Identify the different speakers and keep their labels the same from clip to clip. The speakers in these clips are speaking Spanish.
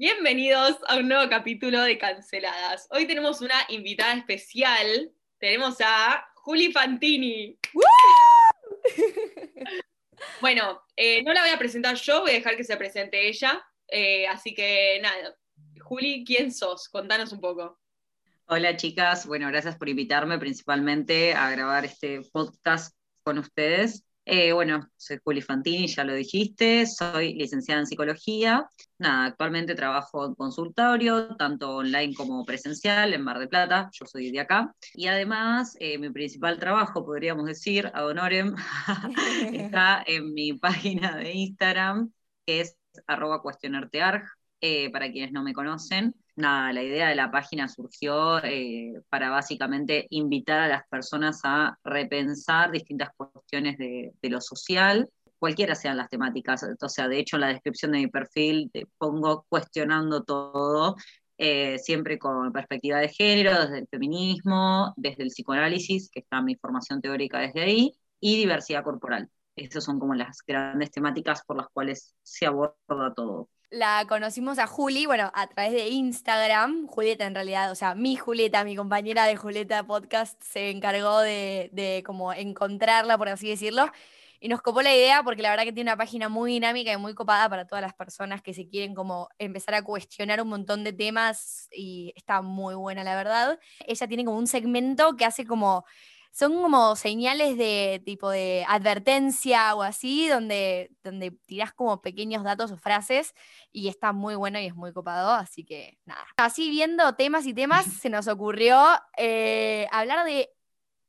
Speaker 1: Bienvenidos a un nuevo capítulo de Canceladas. Hoy tenemos una invitada especial. Tenemos a Juli Fantini. bueno, eh, no la voy a presentar yo, voy a dejar que se presente ella. Eh, así que nada, Juli, ¿quién sos? Contanos un poco.
Speaker 2: Hola chicas, bueno, gracias por invitarme principalmente a grabar este podcast con ustedes. Eh, bueno, soy Juli Fantini, ya lo dijiste, soy licenciada en psicología. Actualmente trabajo en consultorio, tanto online como presencial, en Mar de Plata, yo soy de acá. Y además, eh, mi principal trabajo, podríamos decir, ad honorem, está en mi página de Instagram, que es arroba cuestionartearg, eh, para quienes no me conocen nada, la idea de la página surgió eh, para básicamente invitar a las personas a repensar distintas cuestiones de, lo social, cualquiera sean las temáticas. O sea, de hecho, en la descripción de mi perfil te pongo cuestionando todo, eh, siempre con perspectiva de género, desde el feminismo, desde el psicoanálisis, que está mi formación teórica desde ahí, y diversidad corporal. Esas son como las grandes temáticas por las cuales se aborda todo
Speaker 3: la conocimos a Juli, bueno, a través de Instagram. Julieta, en realidad, o sea, mi Julieta, mi compañera de Julieta Podcast, se encargó de, de como encontrarla, por así decirlo. Y nos copó la idea porque la verdad que tiene una página muy dinámica y muy copada para todas las personas que se quieren como empezar a cuestionar un montón de temas y está muy buena, la verdad. Ella tiene como un segmento que hace como son como señales de tipo de advertencia o así, donde, donde tirás como pequeños datos o frases y está muy bueno y es muy copado, así que nada. Así viendo temas y temas, se nos ocurrió eh, hablar de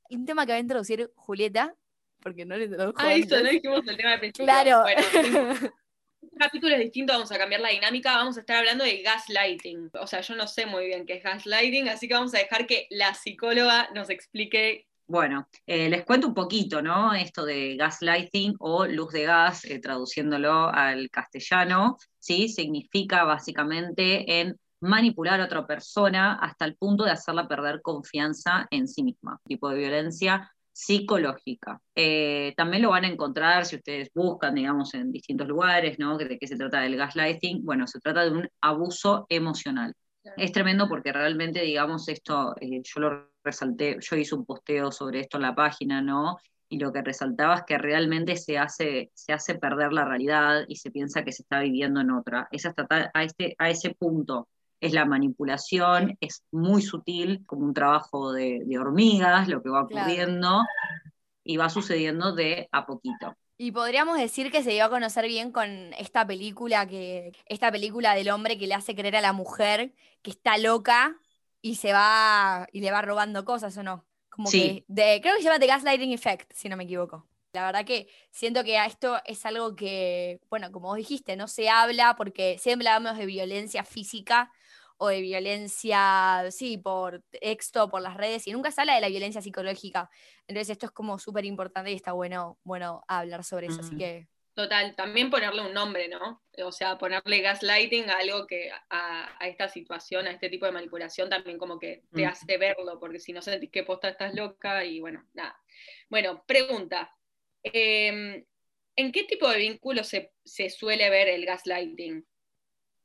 Speaker 3: un tema que va a introducir Julieta, porque no le introdujo.
Speaker 1: Ah, eso, no dijimos el tema de principio.
Speaker 3: Claro.
Speaker 1: Bueno, capítulo es distinto, vamos a cambiar la dinámica, vamos a estar hablando de gaslighting. O sea, yo no sé muy bien qué es gaslighting, así que vamos a dejar que la psicóloga nos explique
Speaker 2: bueno, eh, les cuento un poquito, ¿no? Esto de gaslighting o luz de gas, eh, traduciéndolo al castellano, ¿sí? Significa básicamente en manipular a otra persona hasta el punto de hacerla perder confianza en sí misma, tipo de violencia psicológica. Eh, también lo van a encontrar si ustedes buscan, digamos, en distintos lugares, ¿no? ¿De qué se trata del gaslighting? Bueno, se trata de un abuso emocional. Es tremendo porque realmente, digamos, esto, yo lo resalté, yo hice un posteo sobre esto en la página, ¿no? Y lo que resaltaba es que realmente se hace, se hace perder la realidad y se piensa que se está viviendo en otra. Es hasta a, este, a ese punto. Es la manipulación, es muy sutil, como un trabajo de, hormigas, lo que va ocurriendo, y va sucediendo de a poquito.
Speaker 3: Y podríamos decir que se dio a conocer bien con esta película que esta película del hombre que le hace creer a la mujer que está loca y se va y le va robando cosas o no. Como que de, creo que se llama The Gaslighting Effect, si no me equivoco. La verdad que siento que esto es algo que, bueno, como vos dijiste, no se habla porque siempre hablamos de violencia física o de violencia, sí, por texto, por las redes, y nunca se habla de la violencia psicológica. Entonces esto es como súper importante y está bueno, bueno hablar sobre eso. Así que
Speaker 1: Total, también ponerle un nombre, ¿no? O sea, ponerle gaslighting a algo que a, esta situación, a este tipo de manipulación, también como que te hace verlo, porque si no sentís que posta estás loca y bueno, nada. Bueno, pregunta. Em, ¿En qué tipo de vínculo se, se, suele ver el gaslighting?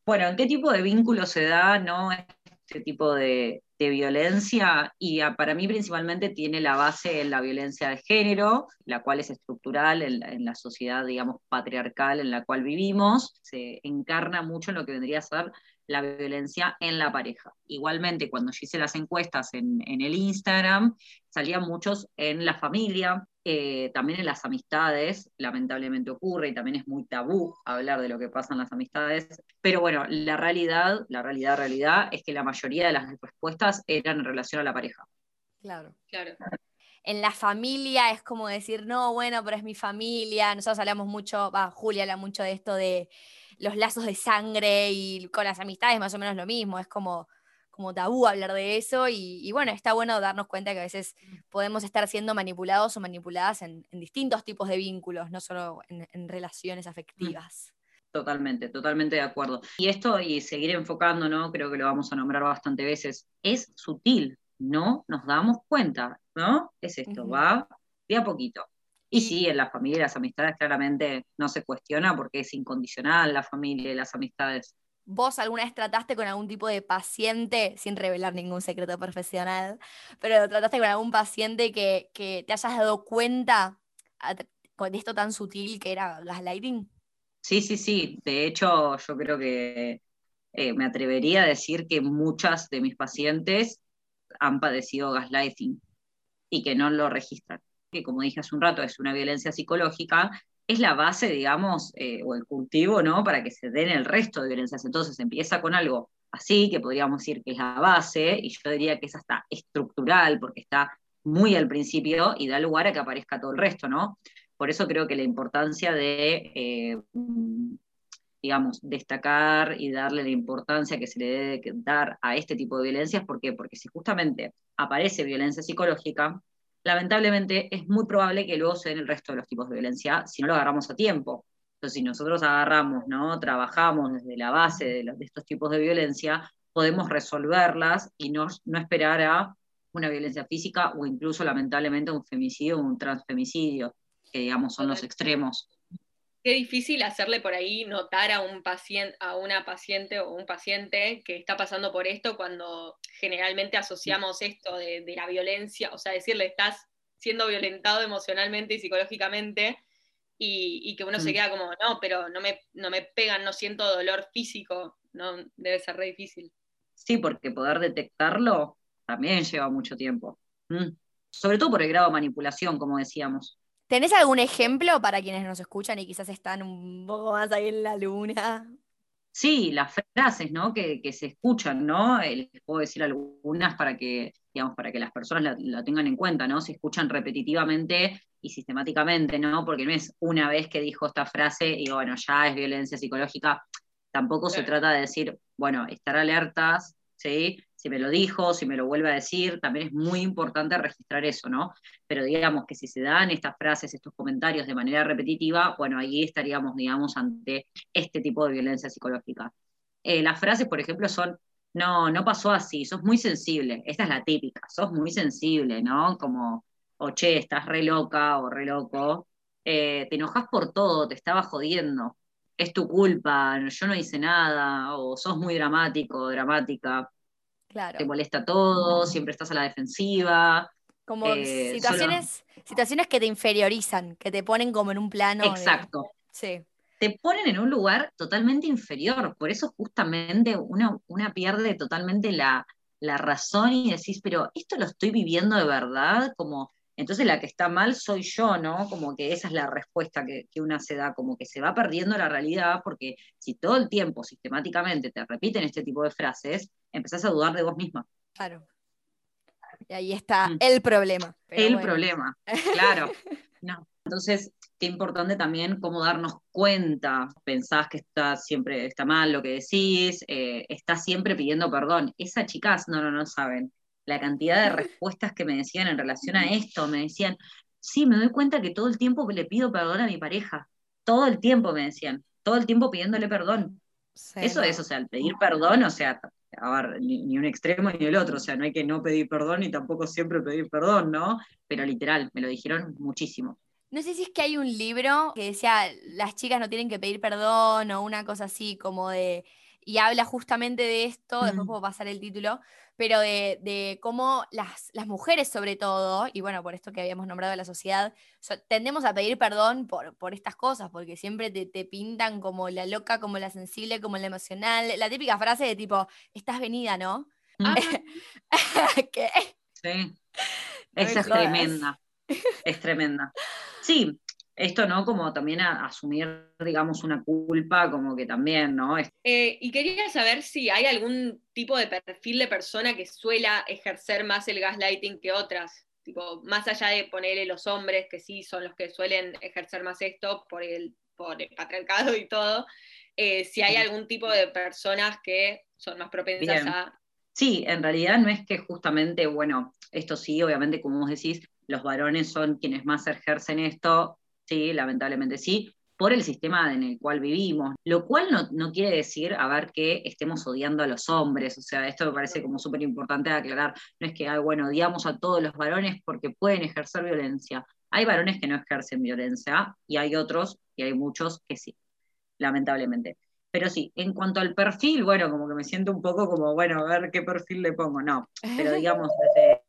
Speaker 2: Bueno, ¿en qué tipo de vínculo se da, no? Este tipo de, violencia y para mí principalmente tiene la base en la violencia de género, la cual es estructural en la, sociedad, digamos, patriarcal en la cual vivimos, se encarna mucho en lo que vendría a ser la violencia en la pareja. Igualmente, cuando yo hice las encuestas en, en el Instagram, salían muchos en la familia, eh, también en las amistades, lamentablemente ocurre y también es muy tabú hablar de lo que pasa en las amistades, pero bueno, la realidad, la realidad, realidad es que la mayoría de las respuestas eran en relación a la pareja.
Speaker 3: Claro, claro. En la familia es como decir, no, bueno, pero es mi familia. Nosotros hablamos mucho, va, Julia habla mucho de esto de los lazos de sangre y con las amistades más o menos lo mismo. Es como, como tabú hablar de eso y, bueno, está bueno darnos cuenta que a veces podemos estar siendo manipulados o manipuladas en, distintos tipos de vínculos, no solo en, relaciones afectivas.
Speaker 2: Totalmente, totalmente de acuerdo. Y esto, y seguir enfocando, ¿no? Creo que lo vamos a nombrar bastante veces, es sutil, ¿no? Nos damos cuenta, ¿no? Es esto, va de a poquito. Y sí, en la familia y las amistades claramente no se cuestiona porque es incondicional la familia y las amistades
Speaker 3: vos alguna vez trataste con algún tipo de paciente, sin revelar ningún secreto profesional, pero trataste con algún paciente que, te hayas dado cuenta con esto tan sutil que era gaslighting?
Speaker 2: Sí, sí, sí. De hecho, yo creo que eh, me atrevería a decir que muchas de mis pacientes han padecido gaslighting y que no lo registran. Que como dije hace un rato, es una violencia psicológica es la base, digamos, eh, o el cultivo, ¿no? Para que se den el resto de violencias. Entonces empieza con algo así, que podríamos decir que es la base, y yo diría que es hasta estructural, porque está muy al principio y da lugar a que aparezca todo el resto, ¿no? Por eso creo que la importancia de, eh, digamos, destacar y darle la importancia que se le debe dar a este tipo de violencias, ¿por qué? Porque si justamente aparece violencia psicológica, lamentablemente es muy probable que luego se den el resto de los tipos de violencia si no lo agarramos a tiempo. Entonces, si nosotros agarramos, ¿no? trabajamos desde la base de, estos tipos de violencia, podemos resolverlas y no, no esperar a una violencia física o incluso, lamentablemente, un femicidio o un transfemicidio, que digamos son los extremos
Speaker 1: qué difícil hacerle por ahí notar a un paciente, a una paciente o un paciente que está pasando por esto cuando generalmente asociamos esto de, la violencia, o sea, decirle estás siendo violentado emocionalmente y psicológicamente, y, que uno se mm. queda como, no, pero no me, no me pegan, no siento dolor físico, no debe ser re difícil.
Speaker 2: Sí, porque poder detectarlo también lleva mucho tiempo. Mm. Sobre todo por el grado de manipulación, como decíamos.
Speaker 3: ¿Tenés algún ejemplo para quienes nos escuchan y quizás están un poco más ahí en la luna?
Speaker 2: Sí, las frases, ¿no? Que, se escuchan, ¿no? Eh, les puedo decir algunas para que, digamos, para que las personas la, tengan en cuenta, ¿no? Se escuchan repetitivamente y sistemáticamente, ¿no? Porque no es una vez que dijo esta frase y bueno, ya es violencia psicológica. Tampoco se trata de decir, bueno, estar alertas, ¿sí? Si me lo dijo, si me lo vuelve a decir, también es muy importante registrar eso, ¿no? Pero digamos que si se dan estas frases, estos comentarios de manera repetitiva, bueno, ahí estaríamos, digamos, ante este tipo de violencia psicológica. Eh, las frases, por ejemplo, son, no, no pasó así, sos muy sensible, esta es la típica, sos muy sensible, ¿no? Como, o che, estás re loca o re loco, eh, te enojas por todo, te estaba jodiendo, es tu culpa, yo no hice nada, o sos muy dramático, dramática. Te molesta todo, siempre estás a la defensiva.
Speaker 3: Como eh, situaciones, situaciones que te inferiorizan, que te ponen como en un plano.
Speaker 2: Exacto.
Speaker 3: Sí.
Speaker 2: Te ponen en un lugar totalmente inferior. Por eso justamente una, una pierde totalmente la, la razón y decís, pero esto lo estoy viviendo de verdad, como entonces la que está mal soy yo, ¿no? Como que esa es la respuesta que, que, una se da, como que se va perdiendo la realidad, porque si todo el tiempo sistemáticamente te repiten este tipo de frases, empezás a dudar de vos misma.
Speaker 3: Claro. Y ahí está mm. el problema.
Speaker 2: El problema, claro. no. Entonces, qué importante también cómo darnos cuenta. Pensás que está siempre está mal lo que decís, eh, estás siempre pidiendo perdón. Esas chicas, no, no, no saben la cantidad de respuestas que me decían en relación a esto. Me decían, sí, me doy cuenta que todo el tiempo le pido perdón a mi pareja. Todo el tiempo me decían, todo el tiempo pidiéndole perdón. Eso es, o sea, el pedir perdón, o sea, a ver, ni, un extremo ni el otro, o sea, no hay que no pedir perdón ni tampoco siempre pedir perdón, ¿no? Pero literal, me lo dijeron muchísimo.
Speaker 3: No sé si es que hay un libro que decía las chicas no tienen que pedir perdón o una cosa así como de y habla justamente de esto, después puedo pasar el título, pero de, cómo las, mujeres sobre todo, y bueno, por esto que habíamos nombrado a la sociedad, tendemos a pedir perdón por, por estas cosas, porque siempre te, pintan como la loca, como la sensible, como la emocional, la típica frase de tipo, estás venida, ¿no?
Speaker 2: ¿Qué? Sí, esa es tremenda, es tremenda. Sí, esto, ¿no? Como también asumir, digamos, una culpa, como que también, ¿no?
Speaker 1: Eh, y quería saber si hay algún tipo de perfil de persona que suela ejercer más el gaslighting que otras. Tipo, más allá de ponerle los hombres, que sí son los que suelen ejercer más esto por el, por el patriarcado y todo, eh, si hay algún tipo de personas que son más propensas a...
Speaker 2: Sí, en realidad no es que justamente, bueno, esto sí, obviamente, como vos decís, los varones son quienes más ejercen esto, sí, lamentablemente sí, por el sistema en el cual vivimos, lo cual no, quiere decir, a ver, que estemos odiando a los hombres, o sea, esto me parece como súper importante aclarar, no es que, bueno, odiamos a todos los varones porque pueden ejercer violencia, hay varones que no ejercen violencia y hay otros, y hay muchos que sí, lamentablemente. Pero sí, en cuanto al perfil, bueno, como que me siento un poco como, bueno, a ver qué perfil le pongo. No, pero digamos, desde,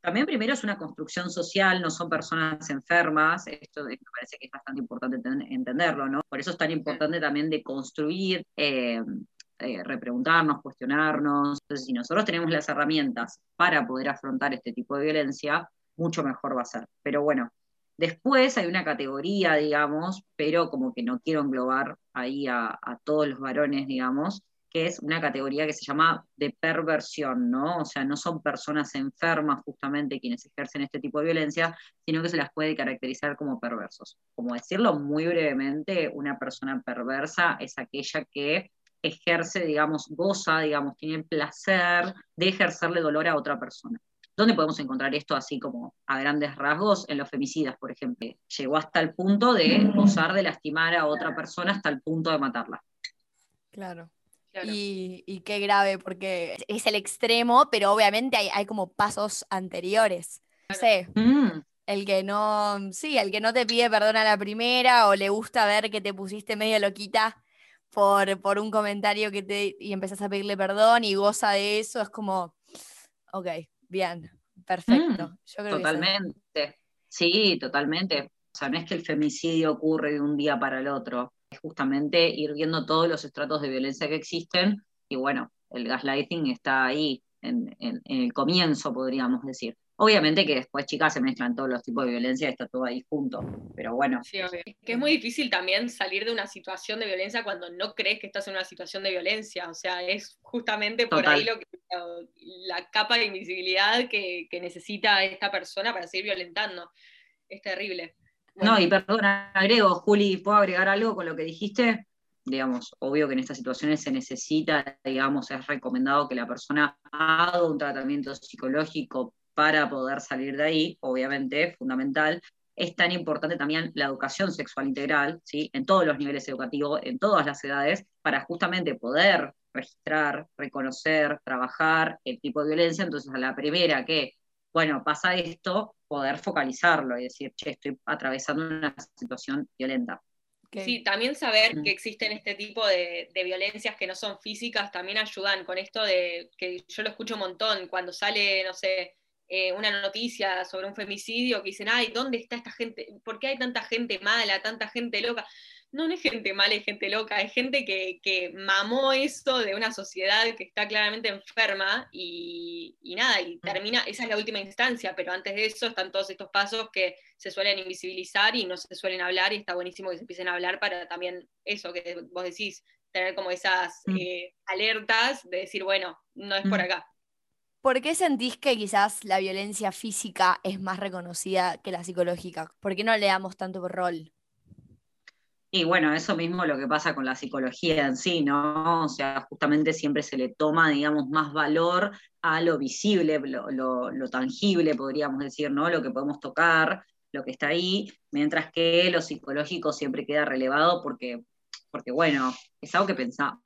Speaker 2: también primero es una construcción social, no son personas enfermas, esto me parece que es bastante importante entenderlo, ¿no? Por eso es tan importante también de construir, eh, eh, repreguntarnos, cuestionarnos. Entonces, si nosotros tenemos las herramientas para poder afrontar este tipo de violencia, mucho mejor va a ser. Pero bueno, después hay una categoría, digamos, pero como que no quiero englobar ahí a, a todos los varones, digamos, que es una categoría que se llama de perversión, ¿no? O sea, no son personas enfermas justamente quienes ejercen este tipo de violencia, sino que se las puede caracterizar como perversos. Como decirlo muy brevemente, una persona perversa es aquella que ejerce, digamos, goza, digamos, tiene placer de ejercerle dolor a otra persona. ¿Dónde podemos encontrar esto así como a grandes rasgos? En los femicidas, por ejemplo. Llegó hasta el punto de gozar de lastimar a otra persona hasta el punto de matarla.
Speaker 3: Claro. Y, qué grave, porque es el extremo, pero obviamente hay, como pasos anteriores. No sé, mm. el que no, sí, el que no te pide perdón a la primera o le gusta ver que te pusiste medio loquita por, por un comentario que te y empezás a pedirle perdón y goza de eso, es como, ok, bien, perfecto.
Speaker 2: Mm, totalmente, sí, totalmente. O sea, no es que el femicidio ocurre de un día para el otro justamente ir viendo todos los estratos de violencia que existen y bueno, el gaslighting está ahí en, el comienzo, podríamos decir. Obviamente que después, chicas, se mezclan todos los tipos de violencia, está todo ahí junto, pero bueno.
Speaker 1: Sí, que es muy difícil también salir de una situación de violencia cuando no crees que estás en una situación de violencia, o sea, es justamente por ahí lo que, la capa de invisibilidad que, que necesita esta persona para seguir violentando. Es terrible.
Speaker 2: No, y perdona, agrego, Juli, ¿puedo agregar algo con lo que dijiste? Digamos, obvio que en estas situaciones se necesita, digamos, es recomendado que la persona haga un tratamiento psicológico para poder salir de ahí, obviamente, es fundamental. Es tan importante también la educación sexual integral, ¿sí? en todos los niveles educativos, en todas las edades, para justamente poder registrar, reconocer, trabajar el tipo de violencia. Entonces, a la primera que, bueno, pasa esto, poder focalizarlo y decir, che, estoy atravesando una situación violenta.
Speaker 1: Sí, también saber mm. que existen este tipo de, violencias que no son físicas también ayudan con esto de que yo lo escucho un montón cuando sale, no sé, eh, una noticia sobre un femicidio que dicen, ay, ¿dónde está esta gente? ¿Por qué hay tanta gente mala, tanta gente loca? No, no es gente mala y gente loca, es gente que, que, mamó eso de una sociedad que está claramente enferma y, nada, y mm. termina, esa es la última instancia, pero antes de eso están todos estos pasos que se suelen invisibilizar y no se suelen hablar y está buenísimo que se empiecen a hablar para también eso que vos decís, tener como esas mm. eh, alertas de decir, bueno, no es por mm. acá.
Speaker 3: ¿Por qué sentís que quizás la violencia física es más reconocida que la psicológica? ¿Por qué no le damos tanto rol?
Speaker 2: Y bueno, eso mismo lo que pasa con la psicología en sí, ¿no? O sea, justamente siempre se le toma, digamos, más valor a lo visible, lo, tangible, podríamos decir, ¿no? Lo que podemos tocar, lo que está ahí, mientras que lo psicológico siempre queda relevado porque, porque bueno, es algo que pensamos.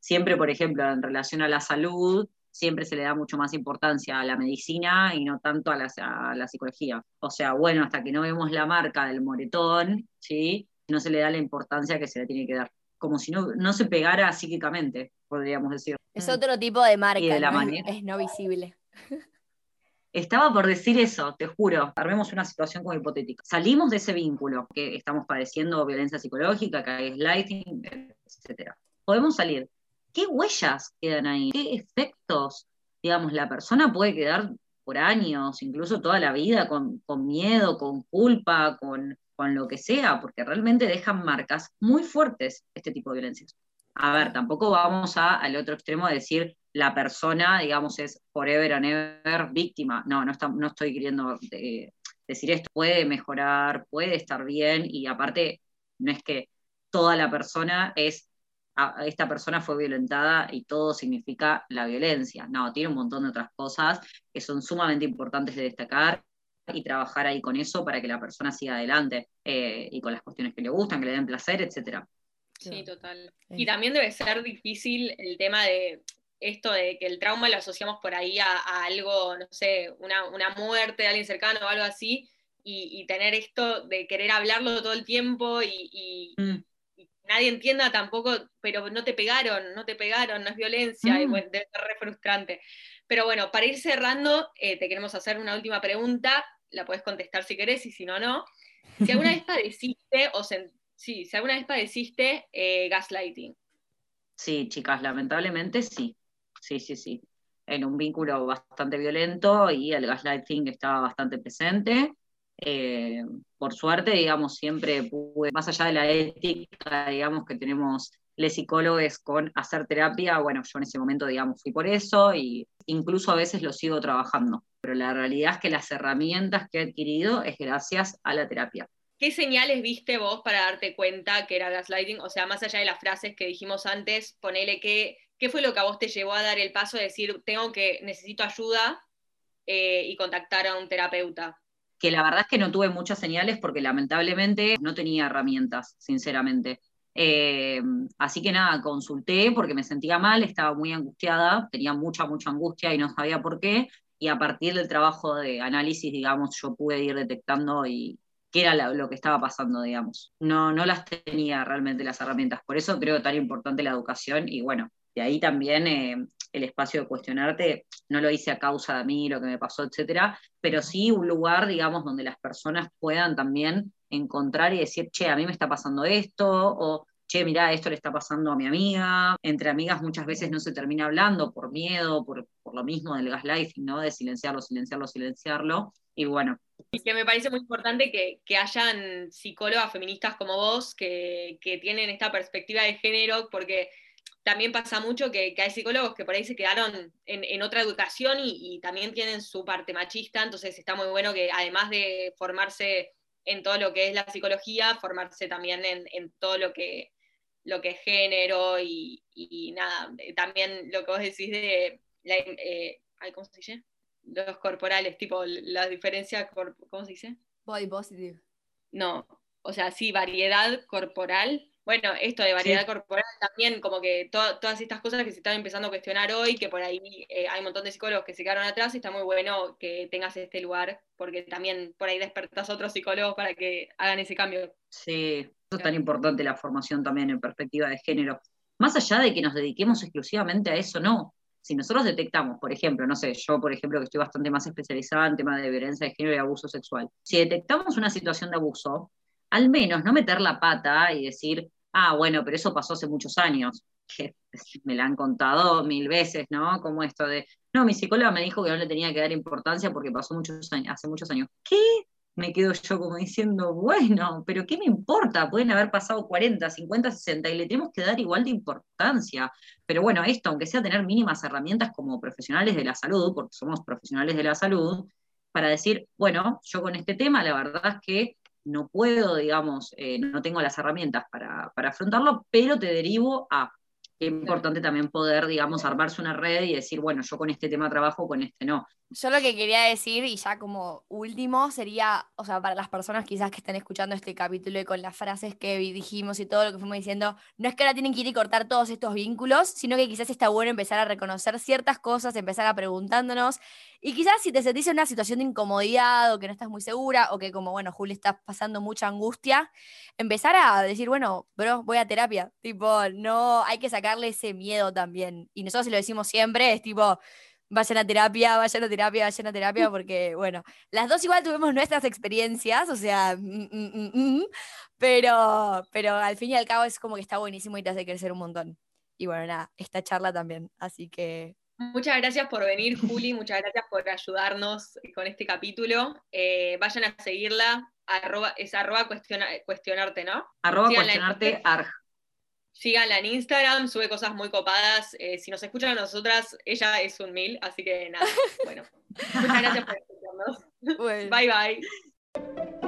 Speaker 2: Siempre, por ejemplo, en relación a la salud, siempre se le da mucho más importancia a la medicina y no tanto a la, a la psicología. O sea, bueno, hasta que no vemos la marca del moretón, ¿sí? No se le da la importancia que se le tiene que dar. Como si no, no se pegara psíquicamente, podríamos decir.
Speaker 3: Es otro tipo de marca, es, no visible.
Speaker 2: Estaba por decir eso, te juro. Armemos una situación como hipotética. Salimos de ese vínculo que estamos padeciendo violencia psicológica, que hay lighting, etc. Podemos salir. ¿Qué huellas quedan ahí? ¿Qué efectos? Digamos, la persona puede quedar por años, incluso toda la vida, con, con miedo, con culpa, con, con lo que sea, porque realmente dejan marcas muy fuertes este tipo de violencias. A ver, tampoco vamos a, al otro extremo de decir la persona, digamos, es forever and ever víctima. No, no, no estoy queriendo eh, decir esto. Puede mejorar, puede estar bien, y aparte, no es que toda la persona es, esta persona fue violentada y todo significa la violencia. No, tiene un montón de otras cosas que son sumamente importantes de destacar y trabajar ahí con eso para que la persona siga adelante eh, y con las cuestiones que le gustan, que le den placer, etcétera.
Speaker 1: Sí, total. Y también debe ser difícil el tema de esto de que el trauma lo asociamos por ahí a, algo, no sé, una, muerte de alguien cercano o algo así, y, tener esto de querer hablarlo todo el tiempo y, mm. nadie entienda tampoco, pero no te pegaron, no te pegaron, no es violencia, y
Speaker 2: Mm.
Speaker 1: bueno, debe ser re frustrante. Pero bueno, para ir cerrando, eh, te queremos hacer una última pregunta, la puedes contestar si querés y si no, no. Si alguna vez padeciste, o sí, si alguna vez padeciste eh, gaslighting.
Speaker 2: Sí, chicas, lamentablemente sí. Sí, sí, sí. En un vínculo bastante violento y el gaslighting estaba bastante presente. Eh, por suerte, digamos, siempre pude, más allá de la ética, digamos, que tenemos los psicólogos con hacer terapia, bueno, yo en ese momento, digamos, fui por eso y incluso a veces lo sigo trabajando. Pero la realidad es que las herramientas que he adquirido es gracias a la terapia.
Speaker 1: ¿Qué señales viste vos para darte cuenta que era gaslighting? O sea, más allá de las frases que dijimos antes, ponele que, ¿qué fue lo que a vos te llevó a dar el paso de decir, tengo que, necesito ayuda eh, y contactar a un terapeuta?
Speaker 2: que la verdad es que no tuve muchas señales porque lamentablemente no tenía herramientas, sinceramente. Eh, así que nada, consulté porque me sentía mal, estaba muy angustiada, tenía mucha, mucha angustia y no sabía por qué. Y a partir del trabajo de análisis, digamos, yo pude ir detectando y qué era lo, que estaba pasando, digamos. No, no las tenía realmente las herramientas. Por eso creo tan importante la educación y bueno, de ahí también eh, el espacio de cuestionarte, no lo hice a causa de mí, lo que me pasó, etcétera, pero sí un lugar, digamos, donde las personas puedan también encontrar y decir, che, a mí me está pasando esto, o che, mirá, esto le está pasando a mi amiga. Entre amigas muchas veces no se termina hablando por miedo, por, por lo mismo del gaslighting, ¿no? De silenciarlo, silenciarlo, silenciarlo. Y bueno,
Speaker 1: Y que me parece muy importante que, que hayan psicólogas feministas como vos que, que tienen esta perspectiva de género, porque también pasa mucho que, hay psicólogos que por ahí se quedaron en, en otra educación y también tienen su parte machista, entonces está muy bueno que además de formarse en todo lo que es la psicología, formarse también en, en todo lo que, lo que es género y, y nada, eh, también lo que vos decís de, la, eh, ¿cómo se dice? Los corporales, tipo las diferencias, cor- ¿cómo se dice?
Speaker 3: Body positive.
Speaker 1: No, o sea, sí, variedad corporal. Bueno, esto de variedad
Speaker 2: Sí.
Speaker 1: corporal también, como que to- todas estas cosas que se están empezando a cuestionar hoy, que por ahí eh, hay un montón de psicólogos que se quedaron atrás, y está muy bueno que tengas este lugar, porque también por ahí despertás a otros psicólogos para que hagan ese cambio.
Speaker 2: Sí, eso es tan importante la formación también en perspectiva de género. Más allá de que nos dediquemos exclusivamente a eso, no. Si nosotros detectamos, por ejemplo, no sé, yo por ejemplo que estoy bastante más especializada en temas de violencia de género y abuso sexual, si detectamos una situación de abuso, al menos no meter la pata y decir, ah, bueno, pero eso pasó hace muchos años, que me la han contado mil veces, ¿no? Como esto de, no, mi psicóloga me dijo que no le tenía que dar importancia porque pasó muchos años, hace muchos años. ¿Qué? me quedo yo como diciendo, bueno, pero ¿qué me importa? Pueden haber pasado 40, 50, 60 y le tenemos que dar igual de importancia. Pero bueno, esto, aunque sea tener mínimas herramientas como profesionales de la salud, porque somos profesionales de la salud, para decir, bueno, yo con este tema la verdad es que no puedo, digamos, eh, no tengo las herramientas para, para afrontarlo, pero te derivo a Qué importante también poder, digamos, armarse una red y decir, bueno, yo con este tema trabajo, con este no.
Speaker 3: Yo lo que quería decir, y ya como último, sería, o sea, para las personas quizás que estén escuchando este capítulo y con las frases que dijimos y todo lo que fuimos diciendo, no es que ahora tienen que ir y cortar todos estos vínculos, sino que quizás está bueno empezar a reconocer ciertas cosas, empezar a preguntándonos, y quizás si te sentís en una situación de incomodidad o que no estás muy segura, o que como, bueno, Juli, estás pasando mucha angustia, empezar a decir, bueno, bro, voy a terapia, tipo, no, hay que sacarle ese miedo también, y nosotros si lo decimos siempre, es tipo vayan a terapia, vayan a terapia, vayan a terapia, porque, bueno, las dos igual tuvimos nuestras experiencias, o sea, mm, mm, mm, pero, pero al fin y al cabo es como que está buenísimo y te hace crecer un montón. Y bueno, nada, esta charla también, así que...
Speaker 1: Muchas gracias por venir, Juli, muchas gracias por ayudarnos con este capítulo. Eh, vayan a seguirla, arroba, es arroba cuestiona, cuestionarte, ¿no?
Speaker 2: Arroba
Speaker 1: Síganla en
Speaker 2: cuestionarte arg.
Speaker 1: Síganla en Instagram, sube cosas muy copadas. Eh, si nos escuchan a nosotras, ella es un mil, así que nada, bueno. Muchas gracias por escucharnos.
Speaker 3: Bueno.
Speaker 1: Bye bye.